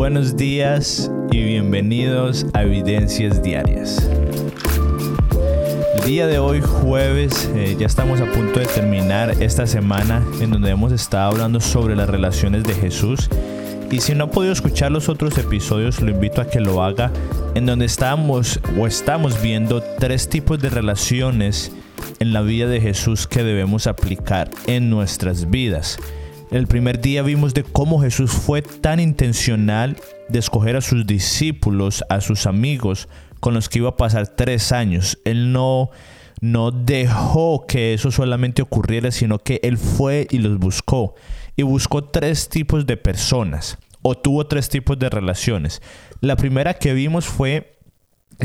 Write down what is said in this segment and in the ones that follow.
Buenos días y bienvenidos a Evidencias Diarias. El día de hoy, jueves, eh, ya estamos a punto de terminar esta semana en donde hemos estado hablando sobre las relaciones de Jesús. Y si no ha podido escuchar los otros episodios, lo invito a que lo haga, en donde estamos o estamos viendo tres tipos de relaciones en la vida de Jesús que debemos aplicar en nuestras vidas. El primer día vimos de cómo Jesús fue tan intencional de escoger a sus discípulos, a sus amigos, con los que iba a pasar tres años. Él no, no dejó que eso solamente ocurriera, sino que Él fue y los buscó. Y buscó tres tipos de personas, o tuvo tres tipos de relaciones. La primera que vimos fue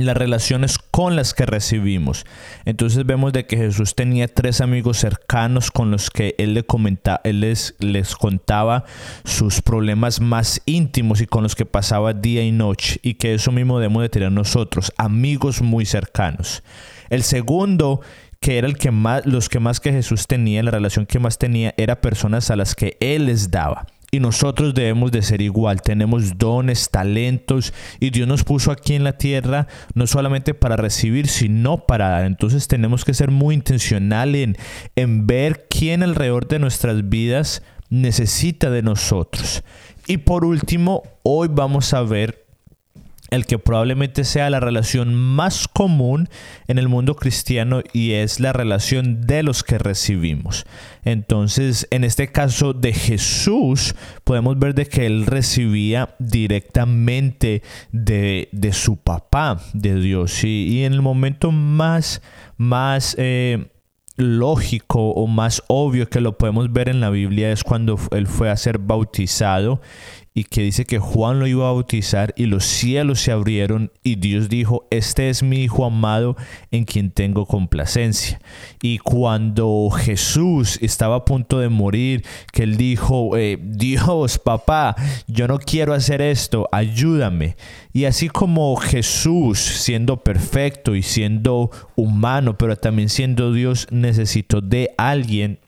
las relaciones con las que recibimos. Entonces vemos de que Jesús tenía tres amigos cercanos con los que él, le comentaba, él les, les contaba sus problemas más íntimos y con los que pasaba día y noche y que eso mismo debemos de tener nosotros, amigos muy cercanos. El segundo que era el que más, los que más que Jesús tenía, la relación que más tenía, era personas a las que Él les daba. Y nosotros debemos de ser igual. Tenemos dones, talentos y Dios nos puso aquí en la tierra no solamente para recibir, sino para dar. Entonces tenemos que ser muy intencional en, en ver quién alrededor de nuestras vidas necesita de nosotros. Y por último, hoy vamos a ver el que probablemente sea la relación más común en el mundo cristiano y es la relación de los que recibimos. Entonces, en este caso de Jesús, podemos ver de que él recibía directamente de, su papá, de Dios. Y, en el momento más, más... Eh, lógico o más obvio que lo podemos ver en la Biblia es cuando él fue a ser bautizado y que dice que Juan lo iba a bautizar y los cielos se abrieron y Dios dijo, este es mi Hijo amado en quien tengo complacencia. Y cuando Jesús estaba a punto de morir, que él dijo, eh, Dios, papá, yo no quiero hacer esto, ayúdame. Y así como Jesús, siendo perfecto y siendo humano, pero también siendo Dios, necesitó de alguien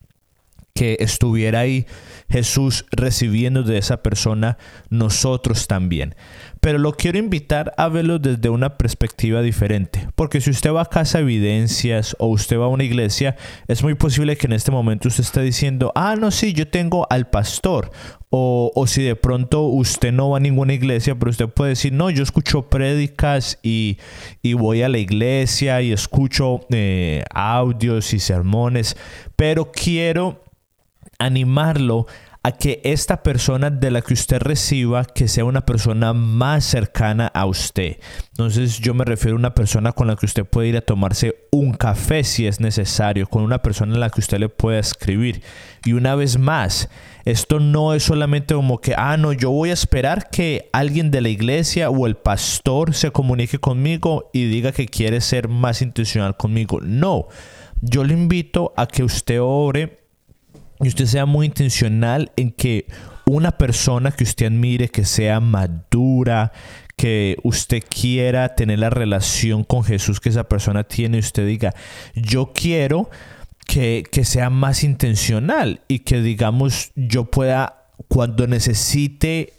que estuviera ahí Jesús recibiendo de esa persona, nosotros también. Pero lo quiero invitar a verlo desde una perspectiva diferente, porque si usted va a casa evidencias o usted va a una iglesia, es muy posible que en este momento usted esté diciendo, ah, no, sí, yo tengo al pastor. O, o, si de pronto usted no va a ninguna iglesia, pero usted puede decir, no, yo escucho prédicas y, y voy a la iglesia y escucho eh, audios y sermones, pero quiero animarlo a que esta persona de la que usted reciba, que sea una persona más cercana a usted. Entonces yo me refiero a una persona con la que usted puede ir a tomarse un café si es necesario, con una persona a la que usted le pueda escribir. Y una vez más, esto no es solamente como que, ah, no, yo voy a esperar que alguien de la iglesia o el pastor se comunique conmigo y diga que quiere ser más intencional conmigo. No, yo le invito a que usted obre y usted sea muy intencional en que una persona que usted admire, que sea madura, que usted quiera tener la relación con Jesús que esa persona tiene, usted diga, yo quiero que, que sea más intencional y que digamos yo pueda, cuando necesite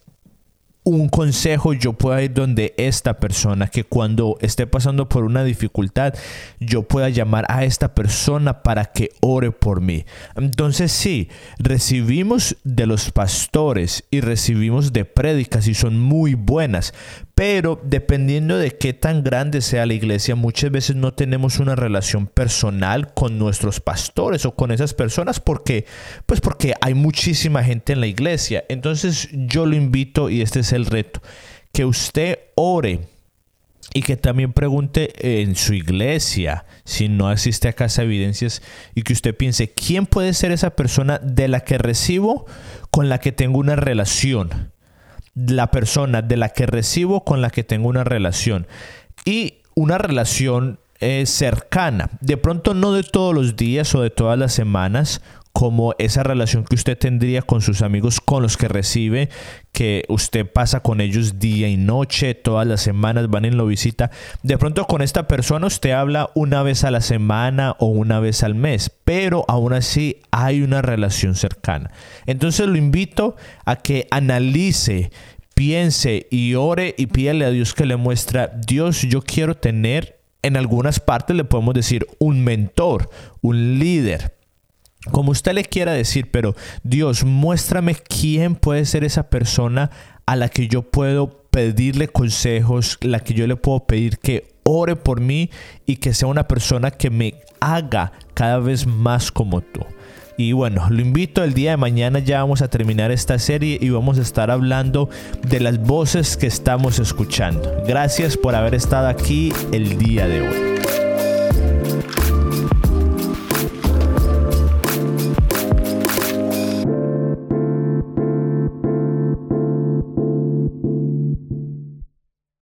un consejo yo pueda ir donde esta persona, que cuando esté pasando por una dificultad, yo pueda llamar a esta persona para que ore por mí. Entonces sí, recibimos de los pastores y recibimos de prédicas y son muy buenas, pero dependiendo de qué tan grande sea la iglesia, muchas veces no tenemos una relación personal con nuestros pastores o con esas personas porque pues porque hay muchísima gente en la iglesia. Entonces yo lo invito y este es el reto, que usted ore y que también pregunte en su iglesia si no asiste a Casa Evidencias y que usted piense, ¿quién puede ser esa persona de la que recibo con la que tengo una relación? La persona de la que recibo con la que tengo una relación. Y una relación eh, cercana. De pronto no de todos los días o de todas las semanas, como esa relación que usted tendría con sus amigos con los que recibe, que usted pasa con ellos día y noche, todas las semanas van en lo visita. De pronto con esta persona usted habla una vez a la semana o una vez al mes, pero aún así hay una relación cercana. Entonces lo invito a que analice piense y ore y pídale a Dios que le muestre, Dios, yo quiero tener, en algunas partes le podemos decir, un mentor, un líder, como usted le quiera decir, pero Dios, muéstrame quién puede ser esa persona a la que yo puedo pedirle consejos, la que yo le puedo pedir que ore por mí y que sea una persona que me haga cada vez más como tú. Y bueno, lo invito el día de mañana ya vamos a terminar esta serie y vamos a estar hablando de las voces que estamos escuchando. Gracias por haber estado aquí el día de hoy.